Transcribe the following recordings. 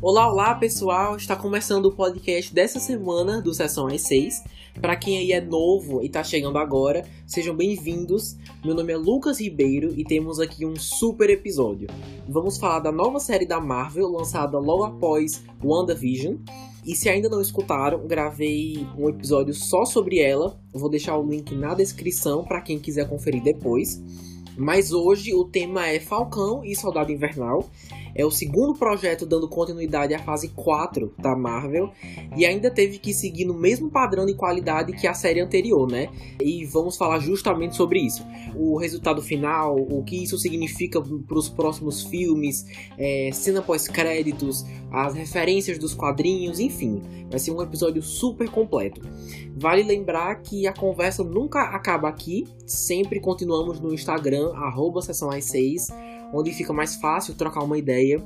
Olá, olá pessoal! Está começando o podcast dessa semana do Sessão às 6. Para quem aí é novo e está chegando agora, sejam bem-vindos. Meu nome é Lucas Ribeiro e temos aqui um super episódio. Vamos falar da nova série da Marvel lançada logo após WandaVision. E se ainda não escutaram, gravei um episódio só sobre ela. Vou deixar o link na descrição para quem quiser conferir depois. Mas hoje o tema é Falcão e Soldado Invernal. É o segundo projeto dando continuidade à fase 4 da Marvel e ainda teve que seguir no mesmo padrão de qualidade que a série anterior, né? E vamos falar justamente sobre isso. O resultado final, o que isso significa para os próximos filmes, é, cena pós-créditos, as referências dos quadrinhos, enfim. Vai ser um episódio super completo. Vale lembrar que a conversa nunca acaba aqui, sempre continuamos no Instagram, arroba 6 onde fica mais fácil trocar uma ideia.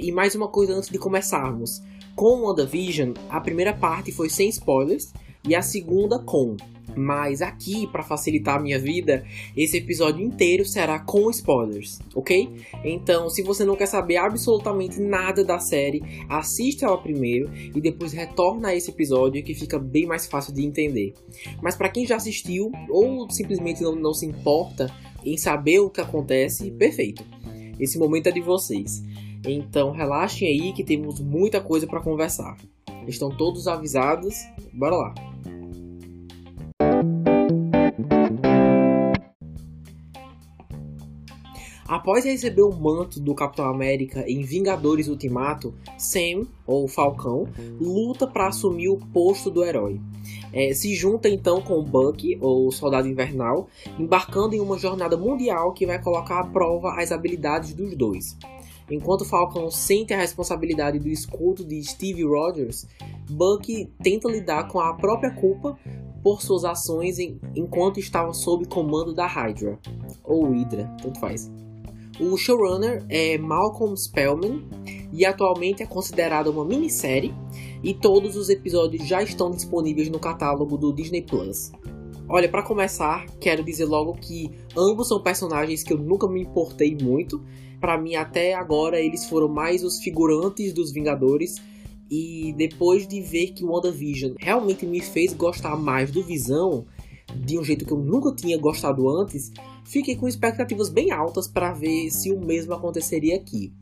E mais uma coisa antes de começarmos. Com WandaVision, a primeira parte foi sem spoilers e a segunda com. Mas aqui, para facilitar a minha vida, esse episódio inteiro será com spoilers, ok? Então, se você não quer saber absolutamente nada da série, assista ela primeiro e depois retorna a esse episódio que fica bem mais fácil de entender. Mas para quem já assistiu ou simplesmente não, não se importa em saber o que acontece, perfeito. Esse momento é de vocês. Então relaxem aí que temos muita coisa para conversar. Estão todos avisados? Bora lá. Após receber o manto do Capitão América em Vingadores Ultimato, Sam, ou Falcão, luta para assumir o posto do herói. É, se junta então com Bucky, ou Soldado Invernal, embarcando em uma jornada mundial que vai colocar à prova as habilidades dos dois. Enquanto Falcão sente a responsabilidade do escudo de Steve Rogers, Bucky tenta lidar com a própria culpa por suas ações em, enquanto estava sob comando da Hydra, ou Hydra, tanto faz. O showrunner é Malcolm Spellman e atualmente é considerada uma minissérie e todos os episódios já estão disponíveis no catálogo do Disney Plus. Olha, para começar, quero dizer logo que ambos são personagens que eu nunca me importei muito. Para mim, até agora, eles foram mais os figurantes dos Vingadores. E depois de ver que WandaVision realmente me fez gostar mais do Visão, de um jeito que eu nunca tinha gostado antes, fiquei com expectativas bem altas para ver se o mesmo aconteceria aqui.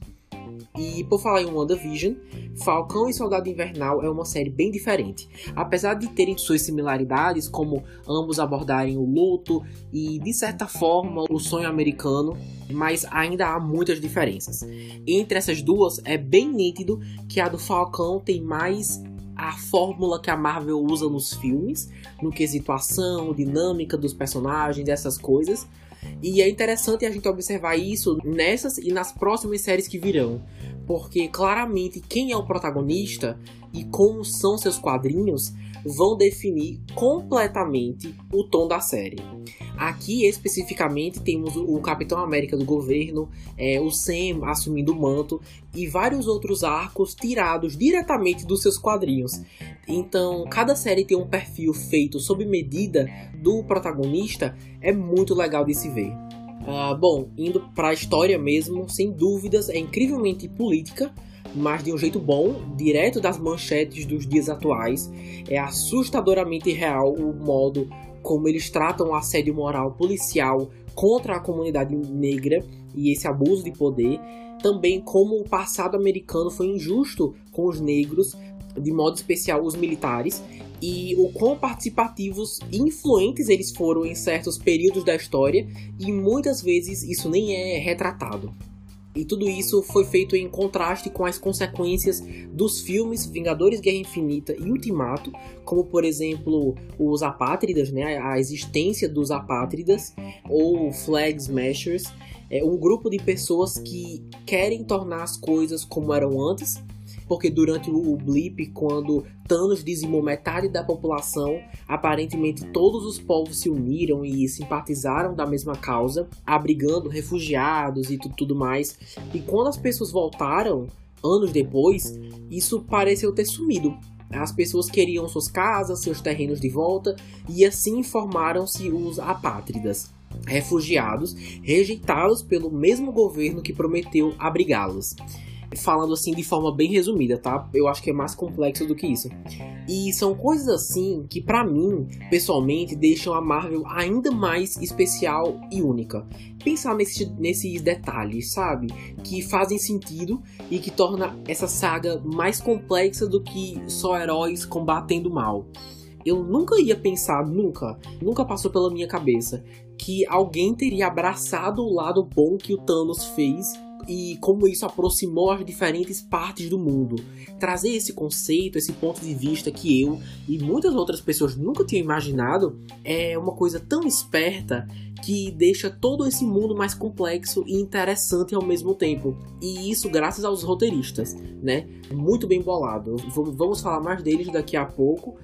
E por falar em WandaVision, Falcão e Soldado Invernal é uma série bem diferente. Apesar de terem suas similaridades, como ambos abordarem o luto e, de certa forma, o sonho americano, mas ainda há muitas diferenças. Entre essas duas, é bem nítido que a do Falcão tem mais a fórmula que a Marvel usa nos filmes, no quesito ação, dinâmica dos personagens, essas coisas. E é interessante a gente observar isso nessas e nas próximas séries que virão porque claramente quem é o protagonista e como são seus quadrinhos vão definir completamente o tom da série. Aqui especificamente temos o Capitão América do governo, é, o Sam assumindo o manto e vários outros arcos tirados diretamente dos seus quadrinhos. Então, cada série tem um perfil feito sob medida do protagonista, é muito legal de se ver. Uh, bom, indo para a história mesmo, sem dúvidas, é incrivelmente política, mas de um jeito bom, direto das manchetes dos dias atuais. É assustadoramente real o modo como eles tratam o assédio moral policial contra a comunidade negra e esse abuso de poder. Também como o passado americano foi injusto com os negros, de modo especial os militares, e o quão participativos e influentes eles foram em certos períodos da história, e muitas vezes isso nem é retratado. E tudo isso foi feito em contraste com as consequências dos filmes Vingadores Guerra Infinita e Ultimato, como por exemplo os apátridas, né, a existência dos apátridas ou Flag Smashers, é um grupo de pessoas que querem tornar as coisas como eram antes porque durante o blip, quando Thanos dizimou metade da população, aparentemente todos os povos se uniram e simpatizaram da mesma causa, abrigando refugiados e tudo, tudo mais. E quando as pessoas voltaram, anos depois, isso pareceu ter sumido. As pessoas queriam suas casas, seus terrenos de volta, e assim formaram-se os apátridas. refugiados rejeitados pelo mesmo governo que prometeu abrigá-los falando assim de forma bem resumida, tá? Eu acho que é mais complexo do que isso. E são coisas assim que para mim, pessoalmente, deixam a Marvel ainda mais especial e única. Pensar nesse, nesses detalhes, sabe? Que fazem sentido e que torna essa saga mais complexa do que só heróis combatendo mal. Eu nunca ia pensar, nunca, nunca passou pela minha cabeça que alguém teria abraçado o lado bom que o Thanos fez e como isso aproximou as diferentes partes do mundo. Trazer esse conceito, esse ponto de vista que eu e muitas outras pessoas nunca tinham imaginado é uma coisa tão esperta que deixa todo esse mundo mais complexo e interessante ao mesmo tempo. E isso graças aos roteiristas, né? Muito bem bolado. Vamos falar mais deles daqui a pouco,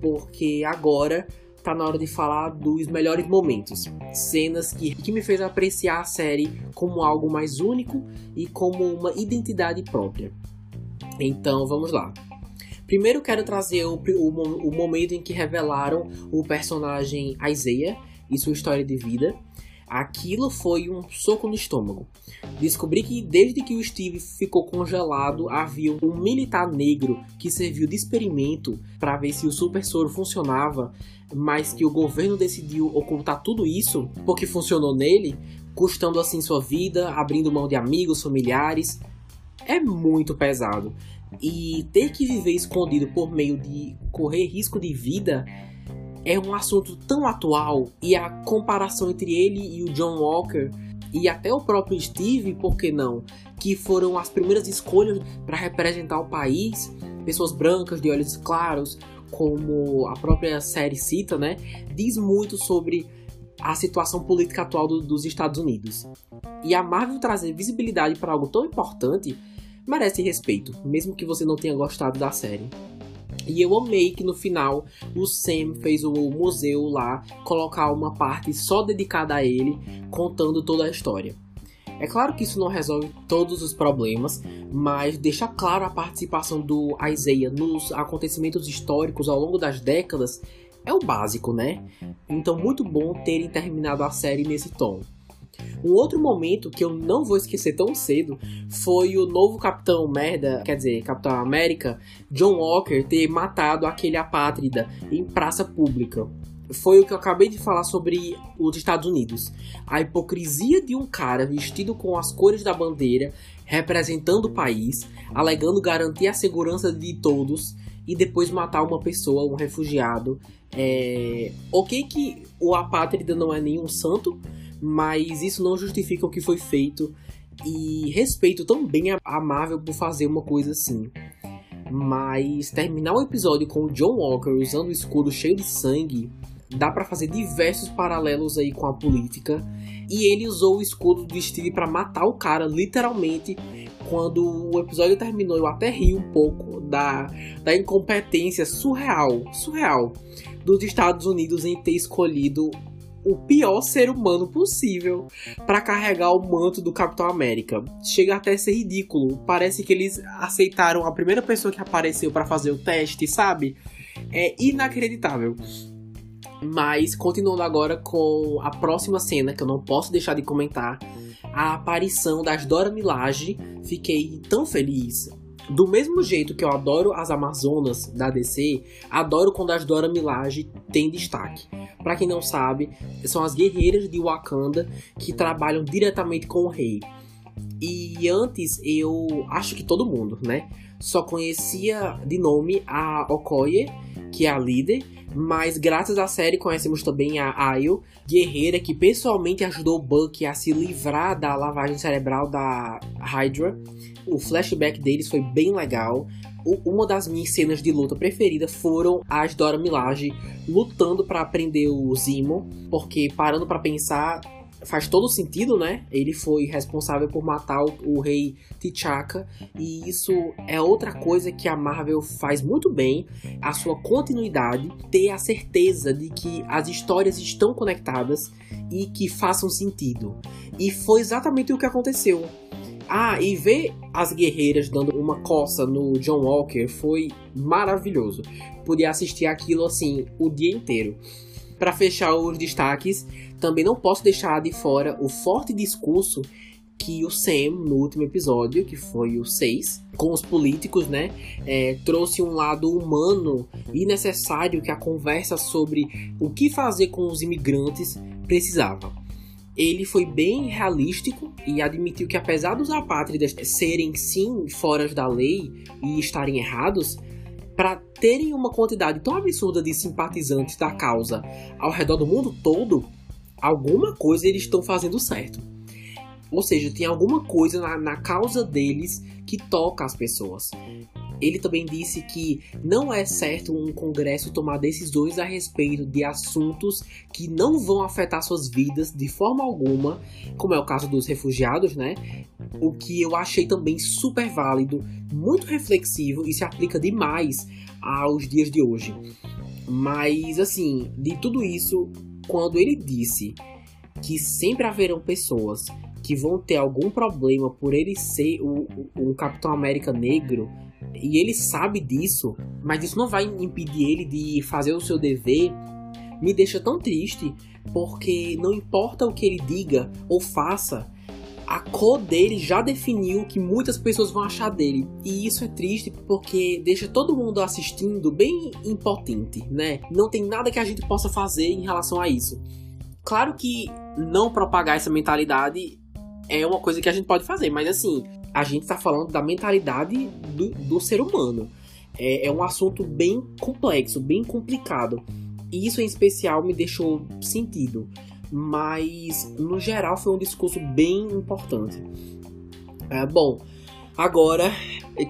porque agora tá na hora de falar dos melhores momentos. Cenas que, que me fez apreciar a série como algo mais único e como uma identidade própria. Então vamos lá. Primeiro quero trazer o, o, o momento em que revelaram o personagem Isaiah e sua história de vida. Aquilo foi um soco no estômago. Descobri que desde que o Steve ficou congelado, havia um militar negro que serviu de experimento para ver se o super soro funcionava, mas que o governo decidiu ocultar tudo isso porque funcionou nele, custando assim sua vida, abrindo mão de amigos, familiares. É muito pesado. E ter que viver escondido por meio de correr risco de vida é um assunto tão atual e a comparação entre ele e o John Walker e até o próprio Steve, por que não, que foram as primeiras escolhas para representar o país, pessoas brancas de olhos claros, como a própria série cita, né, diz muito sobre a situação política atual do, dos Estados Unidos. E a Marvel trazer visibilidade para algo tão importante merece respeito, mesmo que você não tenha gostado da série. E eu amei que no final o Sam fez o museu lá colocar uma parte só dedicada a ele, contando toda a história. É claro que isso não resolve todos os problemas, mas deixa claro a participação do Isaiah nos acontecimentos históricos ao longo das décadas é o básico, né? Então, muito bom terem terminado a série nesse tom. Um outro momento que eu não vou esquecer tão cedo foi o novo Capitão Merda, quer dizer, Capitão América, John Walker, ter matado aquele apátrida em praça pública. Foi o que eu acabei de falar sobre os Estados Unidos. A hipocrisia de um cara vestido com as cores da bandeira, representando o país, alegando garantir a segurança de todos e depois matar uma pessoa, um refugiado. É... Ok que o apátrida não é nenhum santo, mas isso não justifica o que foi feito e respeito também a Marvel por fazer uma coisa assim. Mas terminar o episódio com o John Walker usando o escudo cheio de sangue, dá para fazer diversos paralelos aí com a política. E ele usou o escudo do Steve para matar o cara, literalmente. Quando o episódio terminou, eu até ri um pouco da, da incompetência surreal, surreal dos Estados Unidos em ter escolhido o pior ser humano possível para carregar o manto do Capitão América. Chega até a ser ridículo. Parece que eles aceitaram a primeira pessoa que apareceu para fazer o teste, sabe? É inacreditável. Mas continuando agora com a próxima cena que eu não posso deixar de comentar, a aparição das Dora Milaje. Fiquei tão feliz. Do mesmo jeito que eu adoro as Amazonas da DC, adoro quando as Dora Milaje têm destaque. Para quem não sabe, são as guerreiras de Wakanda que trabalham diretamente com o rei. E antes eu acho que todo mundo, né? Só conhecia de nome a Okoye, que é a líder, mas graças à série conhecemos também a Ayo, guerreira que pessoalmente ajudou Bucky a se livrar da lavagem cerebral da Hydra. O flashback deles foi bem legal uma das minhas cenas de luta preferida foram as Dora Milaje lutando para prender o Zimo, porque parando para pensar faz todo sentido, né? Ele foi responsável por matar o, o, rei T'Chaka e isso é outra coisa que a Marvel faz muito bem, a sua continuidade, ter a certeza de que as histórias estão conectadas e que façam sentido. E foi exatamente o que aconteceu. Ah, e ver as guerreiras dando uma coça no John Walker foi maravilhoso. Podia assistir aquilo assim o dia inteiro. para fechar os destaques, também não posso deixar de fora o forte discurso que o Sam, no último episódio, que foi o 6, com os políticos, né, é, trouxe um lado humano e necessário que a conversa sobre o que fazer com os imigrantes precisava. Ele foi bem realístico e admitiu que, apesar dos apátridas serem sim fora da lei e estarem errados, para terem uma quantidade tão absurda de simpatizantes da causa ao redor do mundo todo, alguma coisa eles estão fazendo certo. Ou seja, tem alguma coisa na, na causa deles que toca as pessoas. Ele também disse que não é certo um congresso tomar decisões a respeito de assuntos que não vão afetar suas vidas de forma alguma, como é o caso dos refugiados, né? O que eu achei também super válido, muito reflexivo e se aplica demais aos dias de hoje. Mas assim, de tudo isso, quando ele disse que sempre haverão pessoas que vão ter algum problema por ele ser o, Capitão América negro e ele sabe disso, mas isso não vai impedir ele de fazer o seu dever, me deixa tão triste porque não importa o que ele diga ou faça, a cor dele já definiu o que muitas pessoas vão achar dele. E isso é triste porque deixa todo mundo assistindo bem impotente, né? Não tem nada que a gente possa fazer em relação a isso. Claro que não propagar essa mentalidade é uma coisa que a gente pode fazer, mas assim, a gente está falando da mentalidade do, do ser humano. É, é, um assunto bem complexo, bem complicado. E isso em especial me deixou sentido. Mas no geral foi um discurso bem importante. É, bom, agora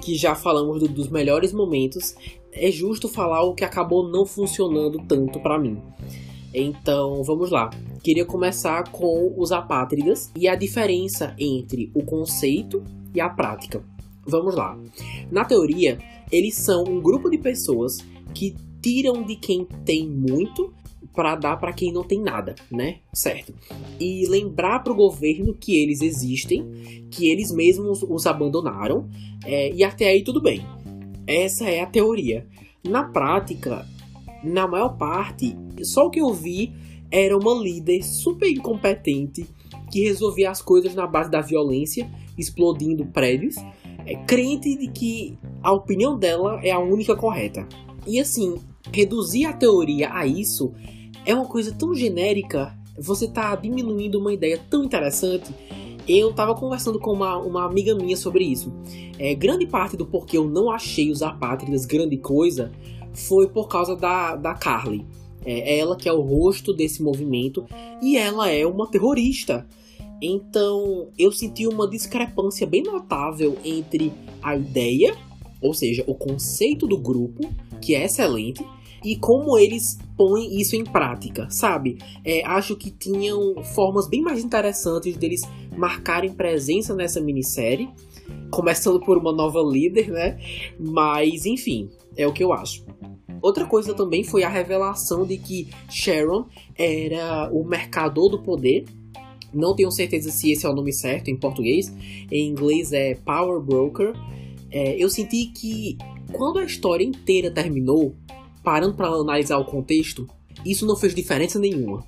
que já falamos do, dos melhores momentos, é justo falar o que acabou não funcionando tanto para mim. Então, vamos lá. Queria começar com os apátridas e a diferença entre o conceito e a prática. Vamos lá. Na teoria, eles são um grupo de pessoas que tiram de quem tem muito para dar para quem não tem nada, né? Certo. E lembrar para o governo que eles existem, que eles mesmos os abandonaram, é, e até aí tudo bem. Essa é a teoria. Na prática, na maior parte, só o que eu vi era uma líder super incompetente que resolvia as coisas na base da violência, explodindo prédios, é, crente de que a opinião dela é a única correta. E assim, reduzir a teoria a isso é uma coisa tão genérica, você tá diminuindo uma ideia tão interessante. Eu tava conversando com uma, uma amiga minha sobre isso. É, grande parte do porquê eu não achei os apátridas grande coisa foi por causa da, da Carly. É ela que é o rosto desse movimento e ela é uma terrorista. Então eu senti uma discrepância bem notável entre a ideia, ou seja, o conceito do grupo, que é excelente, e como eles põem isso em prática, sabe? É, acho que tinham formas bem mais interessantes deles marcarem presença nessa minissérie, começando por uma nova líder, né? Mas enfim, é o que eu acho. Outra coisa também foi a revelação de que Sharon era o mercador do poder. Não tenho certeza se esse é o nome certo em português. Em inglês é Power Broker. É, eu senti que quando a história inteira terminou, parando para analisar o contexto, isso não fez diferença nenhuma.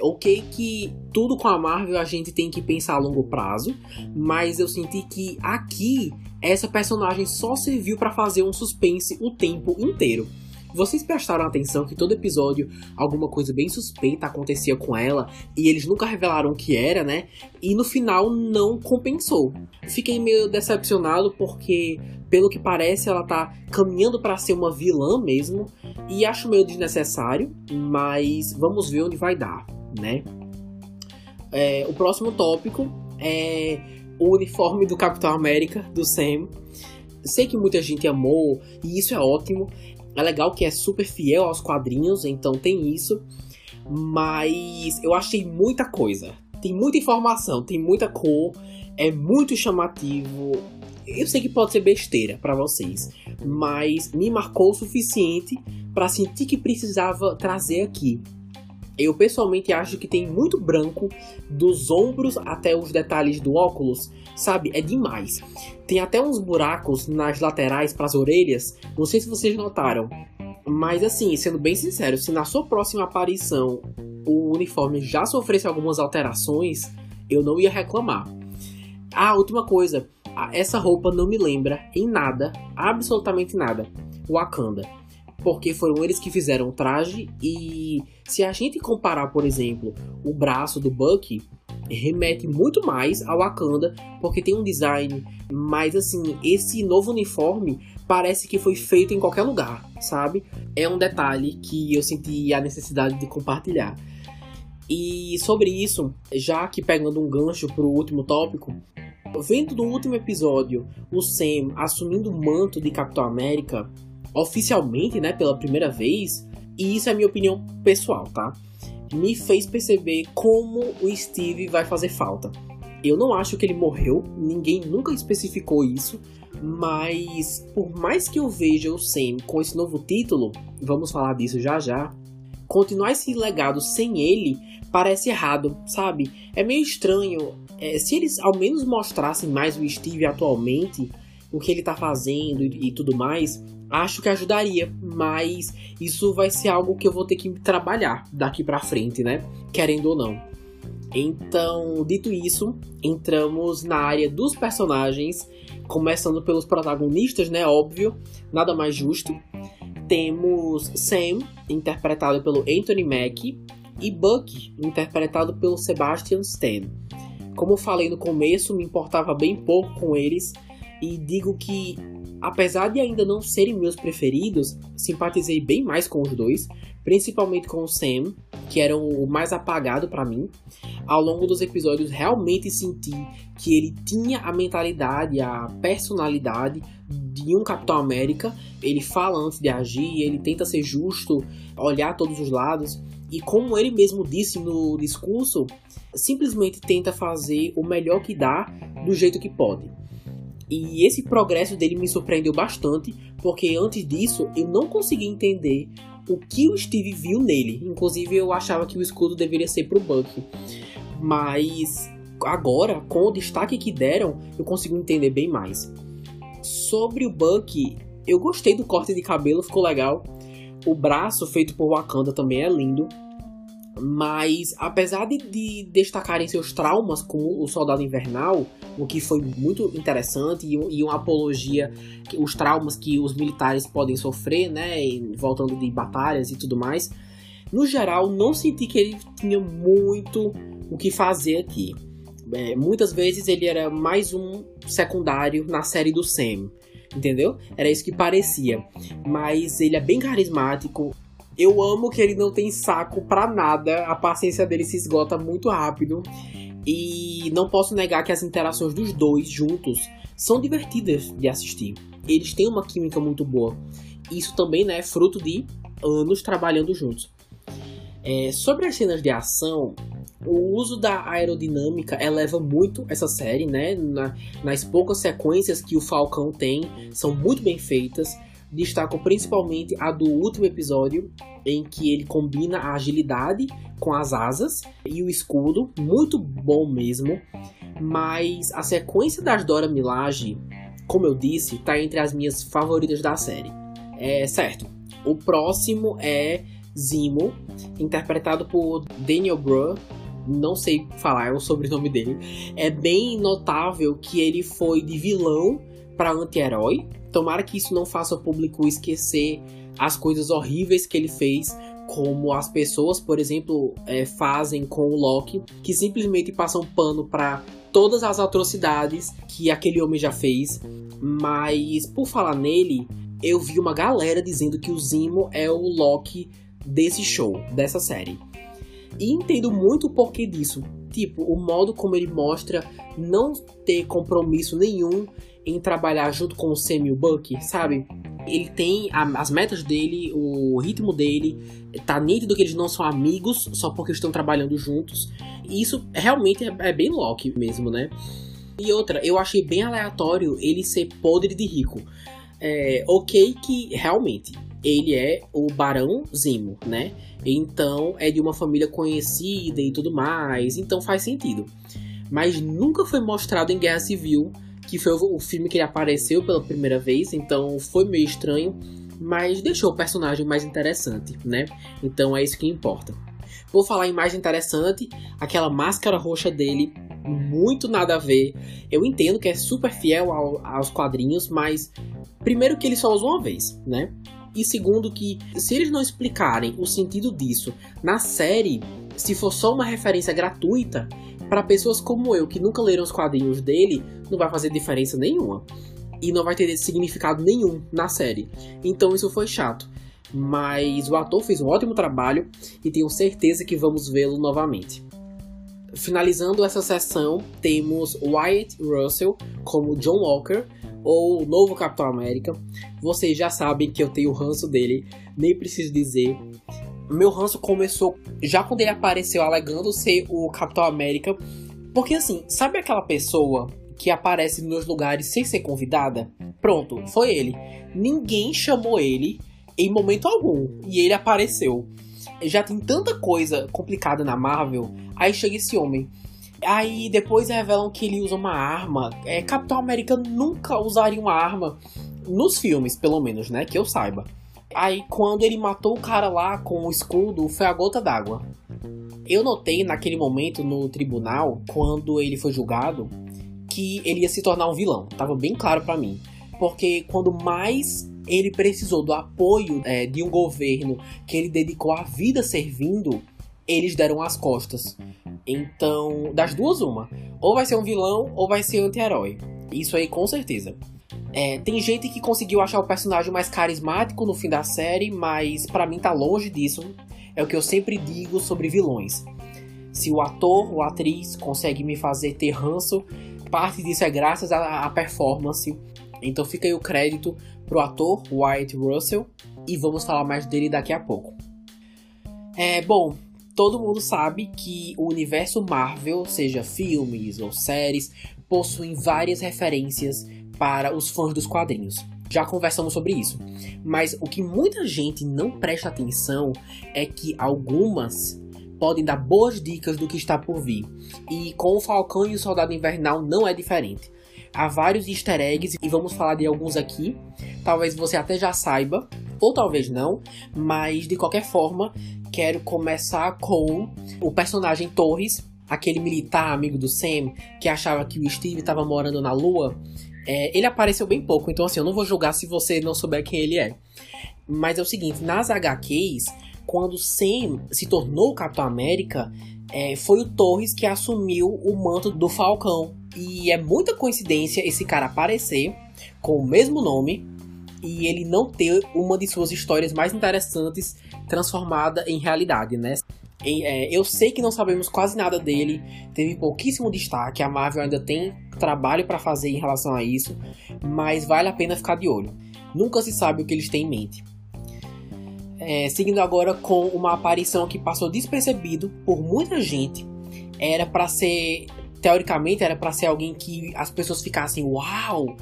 Ok que tudo com a Marvel a gente tem que pensar a longo prazo, mas eu senti que aqui essa personagem só serviu para fazer um suspense o tempo inteiro. Vocês prestaram atenção que todo episódio alguma coisa bem suspeita acontecia com ela e eles nunca revelaram o que era, né? E no final não compensou. Fiquei meio decepcionado porque, pelo que parece, ela tá caminhando para ser uma vilã mesmo e acho meio desnecessário, mas vamos ver onde vai dar, né? É, o próximo tópico é o uniforme do Capitão América, do Sam. Sei que muita gente amou, e isso é ótimo. É legal que é super fiel aos quadrinhos, então tem isso. Mas eu achei muita coisa. Tem muita informação, tem muita cor, é muito chamativo. Eu sei que pode ser besteira para vocês, mas me marcou o suficiente para sentir que precisava trazer aqui. Eu pessoalmente acho que tem muito branco dos ombros até os detalhes do óculos, sabe? É demais. Tem até uns buracos nas laterais para as orelhas. Não sei se vocês notaram, Mas assim, sendo bem sincero, se na sua próxima aparição o uniforme já sofresse algumas alterações, eu não ia reclamar. Ah, última coisa, essa roupa não me lembra em nada, absolutamente nada, Wakanda. Porque foram eles que fizeram o traje e se a gente comparar, por exemplo, o braço do Bucky, remete muito mais ao Wakanda, porque tem um design, mas assim, esse novo uniforme parece que foi feito em qualquer lugar, sabe? É um detalhe que eu senti a necessidade de compartilhar. E sobre isso, já que pegando um gancho pro último tópico, vendo no último episódio o Sam assumindo o manto de Capitão América, oficialmente, né, pela primeira vez, e isso é minha opinião pessoal, tá? Me fez perceber como o Steve vai fazer falta. Eu não acho que ele morreu, ninguém nunca especificou isso, mas por mais que eu veja o Sam com esse novo título, vamos falar disso já já, continuar esse legado sem ele parece errado, sabe? É meio estranho. É, se eles ao menos mostrassem mais o Steve atualmente, o que ele tá fazendo e, e tudo mais, acho que ajudaria, mas isso vai ser algo que eu vou ter que trabalhar daqui para frente, né? Querendo ou não. Então, dito isso, entramos na área dos personagens, começando pelos protagonistas, né? Óbvio, nada mais justo. Temos Sam, interpretado pelo Anthony Mackie, e Buck, interpretado pelo Sebastian Stan. Como falei no começo, me importava bem pouco com eles e digo que, apesar de ainda não serem meus preferidos, simpatizei bem mais com os dois, principalmente com o Sam, que era o mais apagado para mim. Ao longo dos episódios, realmente senti que ele tinha a mentalidade, a personalidade de um Capitão América. Ele fala antes de agir, ele tenta ser justo, olhar todos os lados. E como ele mesmo disse no discurso, simplesmente tenta fazer o melhor que dá do jeito que pode. E esse progresso dele me surpreendeu bastante, porque antes disso eu não conseguia entender o que o Steve viu nele. Inclusive eu achava que o escudo deveria ser pro Buck. Mas agora, com o destaque que deram, eu consigo entender bem mais. Sobre o Buck, eu gostei do corte de cabelo, ficou legal. O braço feito por Wakanda também é lindo. Mas apesar de, de, destacarem seus traumas com o Soldado Invernal, o que foi muito interessante e, e uma apologia que, os traumas que os militares podem sofrer, né, voltando de batalhas e tudo mais, no geral não senti que ele tinha muito o que fazer aqui. É, muitas vezes ele era mais um secundário na série do Sam entendeu? Era isso que parecia. Mas ele é bem carismático. Eu amo que ele não tem saco pra nada. A paciência dele se esgota muito rápido. E não posso negar que as interações dos dois juntos são divertidas de assistir. Eles têm uma química muito boa. Isso também né, é fruto de anos trabalhando juntos. É, sobre as cenas de ação, o uso da aerodinâmica eleva muito essa série, né? Na, nas poucas sequências que o Falcão tem, são muito bem feitas. Destaco principalmente a do último episódio, em que ele combina a agilidade com as asas e o escudo, muito bom mesmo. Mas a sequência das Dora Milaje, como eu disse, tá entre as minhas favoritas da série. É certo. O próximo é Zimo, interpretado por Daniel Brühl, não sei falar o sobrenome dele. É bem notável que ele foi de vilão para anti-herói. Tomara que isso não faça o público esquecer as coisas horríveis que ele fez, como as pessoas, por exemplo, é, fazem com o Loki, que simplesmente passam pano para todas as atrocidades que aquele homem já fez. Mas por falar nele, eu vi uma galera dizendo que o Zimo é o Loki desse show, dessa série. E entendo muito o porquê disso. Tipo, o modo como ele mostra não ter compromisso nenhum em trabalhar junto com o Sam e o Buck, sabe? Ele tem a, as metas dele, o ritmo dele, tá nítido que eles não são amigos só porque estão trabalhando juntos. E isso realmente é, é bem Loki mesmo, né? E outra, eu achei bem aleatório ele ser podre de rico. É, ok que realmente ele é o Barão Zimo, né? Então é de uma família conhecida e tudo mais, então faz sentido. Mas nunca foi mostrado em Guerra Civil, que foi o filme que ele apareceu pela primeira vez, então foi meio estranho. mas deixou o personagem mais interessante, né? Então é isso que importa. Vou falar em mais interessante, aquela máscara roxa dele, muito nada a ver. Eu entendo que é super fiel ao, aos quadrinhos, mas primeiro que ele só usa uma vez, né? E segundo que se eles não explicarem o sentido disso na série, se for só uma referência gratuita, para pessoas como eu que nunca leram os quadrinhos dele, não vai fazer diferença nenhuma. E não vai ter significado nenhum na série. Então isso foi chato mas o ator fez um ótimo trabalho e tenho certeza que vamos vê-lo novamente. Finalizando essa sessão, temos Wyatt Russell como John Walker, ou novo Capitão América. Vocês já sabem que eu tenho o ranço dele, nem preciso dizer. Meu ranço começou já quando ele apareceu alegando ser o Capitão América. Porque assim, sabe aquela pessoa que aparece nos lugares sem ser convidada? Pronto, foi ele. Ninguém chamou ele em momento algum. E ele apareceu. Já tem tanta coisa complicada na Marvel. Aí chega esse homem. Aí depois revelam que ele usa uma arma. É, Capitão América nunca usaria uma arma. Nos filmes, pelo menos, né? Que eu saiba. Aí quando ele matou o cara lá com o escudo, foi a gota d'água. Eu notei naquele momento no tribunal, quando ele foi julgado, que ele ia se tornar um vilão. Tava bem claro para mim. Porque quando mais ele precisou do apoio é, de um governo que ele dedicou a vida servindo, eles deram as costas. Então, das duas, uma. Ou vai ser um vilão ou vai ser um anti-herói. Isso aí com certeza. É, tem gente que conseguiu achar o personagem mais carismático no fim da série, mas para mim tá longe disso. É o que eu sempre digo sobre vilões. Se o ator ou atriz consegue me fazer ter ranço, parte disso é graças à performance. Então fica aí o crédito pro ator Wyatt Russell e vamos falar mais dele daqui a pouco. É, bom, todo mundo sabe que o universo Marvel, seja filmes ou séries, possuem várias referências para os fãs dos quadrinhos. Já conversamos sobre isso. Mas o que muita gente não presta atenção é que algumas podem dar boas dicas do que está por vir. E com o Falcão e o Soldado Invernal não é diferente. Há vários easter eggs e vamos falar de alguns aqui. Talvez você até já saiba, ou talvez não, mas de qualquer forma, quero começar com o personagem Torres, aquele militar amigo do Sam que achava que o Steve estava morando na Lua. É, ele apareceu bem pouco, então assim, eu não vou julgar se você não souber quem ele é. Mas é o seguinte, nas HQs, quando Sam se tornou o Capitão América, é, foi o Torres que assumiu o manto do Falcão. E é muita coincidência esse cara aparecer com o mesmo nome e ele não ter uma de suas histórias mais interessantes transformada em realidade, né? É, eu sei que não sabemos quase nada dele, teve pouquíssimo destaque, a Marvel ainda tem trabalho para fazer em relação a isso, mas vale a pena ficar de olho. Nunca se sabe o que eles têm em mente. É, seguindo agora com uma aparição que passou despercebido por muita gente, era para ser teoricamente era para ser alguém que as pessoas ficassem uau,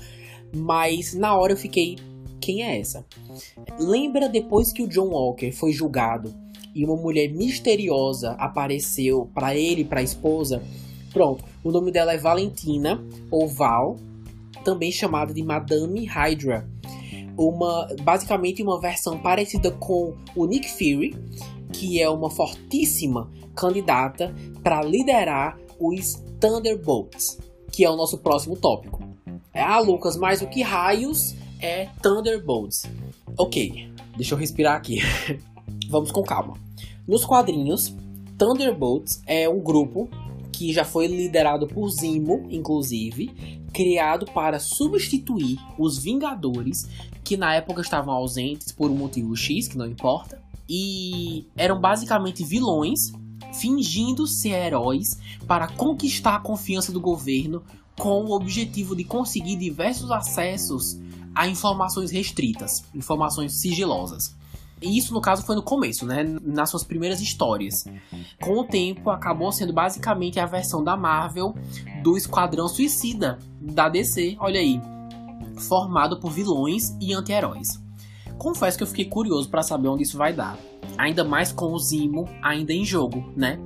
mas na hora eu fiquei quem é essa? Lembra depois que o John Walker foi julgado e uma mulher misteriosa apareceu para ele para a esposa? Pronto, o nome dela é Valentina ou Val, também chamada de Madame Hydra. Uma, basicamente uma versão parecida com o Nick Fury, que é uma fortíssima candidata para liderar os Thunderbolts, que é o nosso próximo tópico. É, ah, Lucas, mas o que raios é Thunderbolts? Ok, deixa eu respirar aqui. Vamos com calma. Nos quadrinhos, Thunderbolts é um grupo que já foi liderado por Zimo, inclusive, criado para substituir os Vingadores, que na época estavam ausentes por um motivo X, que não importa, e eram basicamente vilões fingindo ser heróis para conquistar a confiança do governo com o objetivo de conseguir diversos acessos a informações restritas, informações sigilosas. E isso, no caso, foi no começo, né? Nas suas primeiras histórias. Com o tempo, acabou sendo basicamente a versão da Marvel do Esquadrão Suicida da DC, olha aí, formado por vilões e anti-heróis. Confesso que eu fiquei curioso para saber onde isso vai dar. Ainda mais com o Zimo ainda em jogo, né?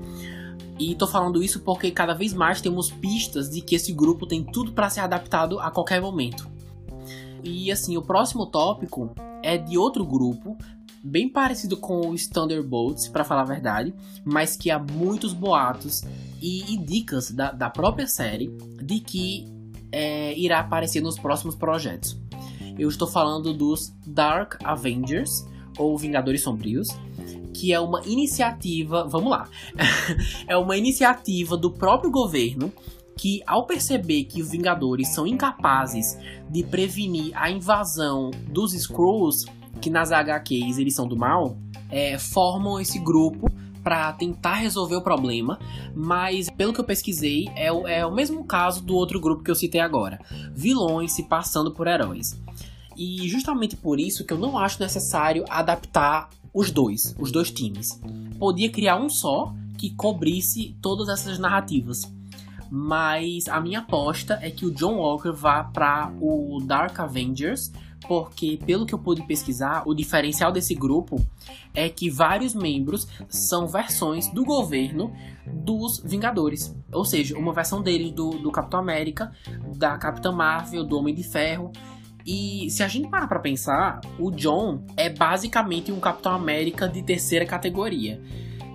E tô falando isso porque cada vez mais temos pistas de que esse grupo tem tudo para ser adaptado a qualquer momento. E assim, o próximo tópico é de outro grupo, bem parecido com os Thunderbolts, para falar a verdade, mas que há muitos boatos e, e dicas da, da, própria série de que é, irá aparecer nos próximos projetos. Eu estou falando dos Dark Avengers, ou Vingadores Sombrios, que é uma iniciativa, vamos lá, é uma iniciativa do próprio governo que, ao perceber que os Vingadores são incapazes de prevenir a invasão dos Skrulls, que nas HQs eles são do mal, é, formam esse grupo para tentar resolver o problema, mas pelo que eu pesquisei, é o, é o mesmo caso do outro grupo que eu citei agora: vilões se passando por heróis. E justamente por isso que eu não acho necessário adaptar os dois, os dois times. Podia criar um só que cobrisse todas essas narrativas. Mas a minha aposta é que o John Walker vá para o Dark Avengers, porque pelo que eu pude pesquisar, o diferencial desse grupo é que vários membros são versões do governo dos Vingadores. Ou seja, uma versão deles do, do Capitão América, da Capitã Marvel, do Homem de Ferro e se a gente parar pra pensar, o John é basicamente um Capitão América de terceira categoria.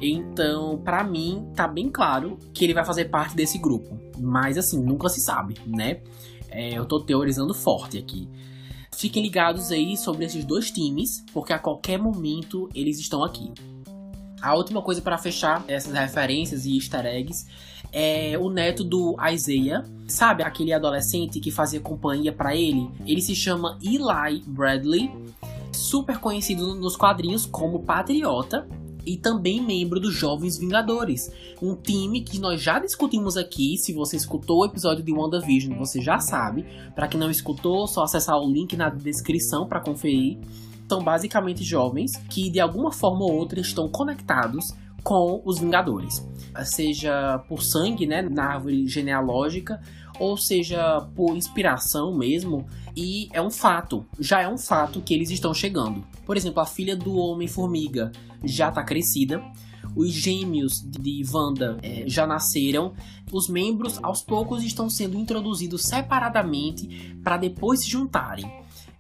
Então, para mim, tá bem claro que ele vai fazer parte desse grupo. Mas assim, nunca se sabe, né? É, eu tô teorizando forte aqui. Fiquem ligados aí sobre esses dois times, porque a qualquer momento eles estão aqui. A última coisa para fechar essas referências e easter eggs é o neto do Isaiah, sabe aquele adolescente que fazia companhia para ele? Ele se chama Eli Bradley, super conhecido nos quadrinhos como Patriota e também membro dos Jovens Vingadores, um time que nós já discutimos aqui. Se você escutou o episódio de WandaVision, você já sabe. Para quem não escutou, só acessar o link na descrição para conferir. São basicamente jovens que de alguma forma ou outra estão conectados com os Vingadores, seja por sangue, né, na árvore genealógica, ou seja por inspiração mesmo, e é um fato, já é um fato que eles estão chegando. Por exemplo, a filha do Homem-Formiga já está crescida, os gêmeos de Wanda é, já nasceram, os membros aos poucos estão sendo introduzidos separadamente para depois se juntarem.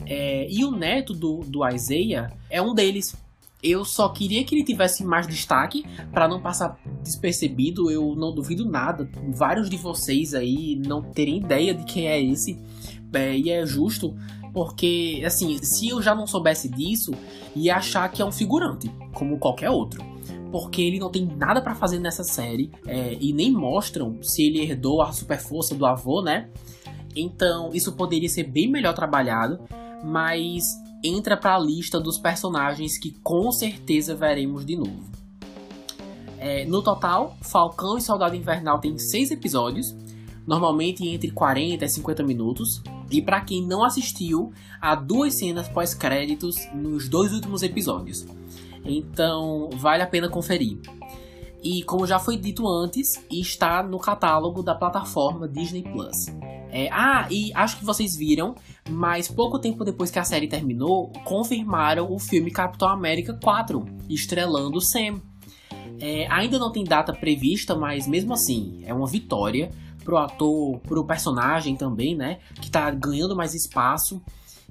É, e o neto do, do Isaiah é um deles. Eu só queria que ele tivesse mais destaque para não passar despercebido. Eu não duvido nada. Vários de vocês aí não terem ideia de quem é esse. É, e é justo, porque assim, se eu já não soubesse disso, ia achar que é um figurante, como qualquer outro. Porque ele não tem nada para fazer nessa série é, e nem mostram se ele herdou a super força do avô, né? Então isso poderia ser bem melhor trabalhado, mas entra para a lista dos personagens que com certeza veremos de novo. É, no total, Falcão e Soldado Invernal tem seis episódios, normalmente entre 40 e 50 minutos. E para quem não assistiu, há duas cenas pós-créditos nos dois últimos episódios. Então, vale a pena conferir. E como já foi dito antes, está no catálogo da plataforma Disney Plus. É, ah, e acho que vocês viram, mas pouco tempo depois que a série terminou, confirmaram o filme Capitão América 4, estrelando Sam. É, ainda não tem data prevista, mas mesmo assim, é uma vitória pro ator, pro personagem também, né? Que tá ganhando mais espaço.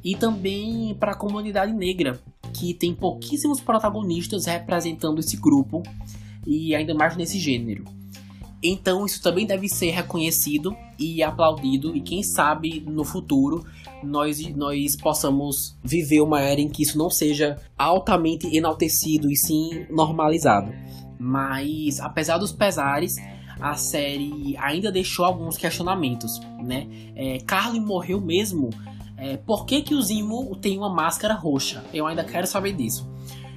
E também para a comunidade negra, que tem pouquíssimos protagonistas representando esse grupo, e ainda mais nesse gênero. Então isso também deve ser reconhecido e aplaudido e quem sabe no futuro nós, nós possamos viver uma era em que isso não seja altamente enaltecido e sim normalizado. Mas apesar dos pesares, a série ainda deixou alguns questionamentos, né? É, Carly morreu mesmo. É, por que, que o Zimo tem uma máscara roxa? Eu ainda quero saber disso.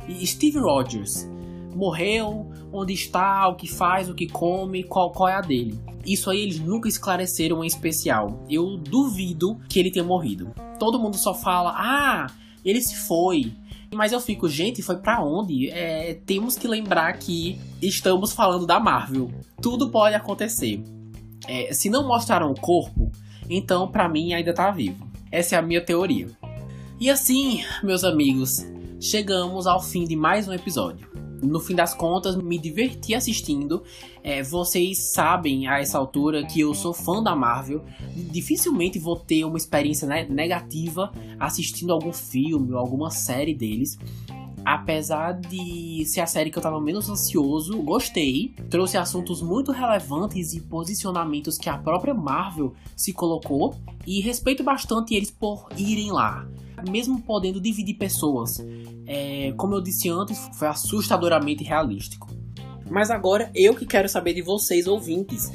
E Steve Rogers morreu, onde está, o que faz, o que come, qual, qual é a dele. Isso aí eles nunca esclareceram em especial. Eu duvido que ele tenha morrido. Todo mundo só fala, ah, ele se foi. Mas eu fico, gente, foi para onde? É, temos que lembrar que estamos falando da Marvel. Tudo pode acontecer. É, se não mostraram o corpo, então para mim ainda tá vivo. Essa é a minha teoria. E assim, meus amigos, chegamos ao fim de mais um episódio. No fim das contas, me diverti assistindo. É, vocês sabem a essa altura que eu sou fã da Marvel. Dificilmente vou ter uma experiência né, negativa assistindo algum filme ou alguma série deles. Apesar de ser a série que eu tava menos ansioso, gostei. Trouxe assuntos muito relevantes e posicionamentos que a própria Marvel se colocou. E respeito bastante eles por irem lá mesmo podendo dividir pessoas. É, como eu disse antes, foi assustadoramente realístico. Mas agora eu que quero saber de vocês, ouvintes.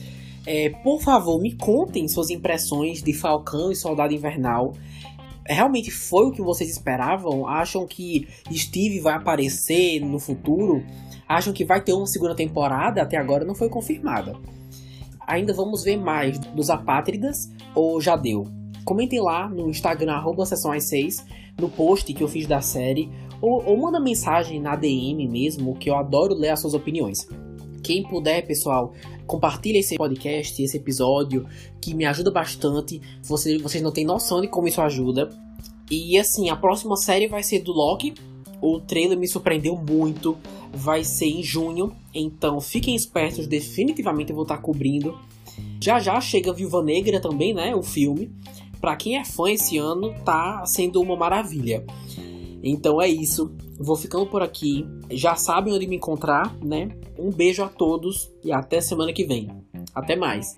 É, por favor, me contem suas impressões de Falcão e Soldado Invernal. Realmente foi o que vocês esperavam? Acham que Steve vai aparecer no futuro? Acham que vai ter uma segunda temporada? Até agora não foi confirmada. Ainda vamos ver mais dos Apátridas ou já deu? Comentem lá no Instagram, arroba sessão 6, no post que eu fiz da série, ou, ou manda mensagem na DM mesmo, que eu adoro ler as suas opiniões. Quem puder, pessoal, compartilhe esse podcast, esse episódio, que me ajuda bastante. Vocês, vocês não têm noção de como isso ajuda. E assim, a próxima série vai ser do Loki. O trailer me surpreendeu muito. Vai ser em junho. Então fiquem espertos, definitivamente eu vou estar cobrindo. Já já chega Viúva Negra também, né? O filme para quem é fã esse ano, tá sendo uma maravilha. Então é isso. Vou ficando por aqui. Já sabem onde me encontrar, né? Um beijo a todos e até semana que vem. Até mais.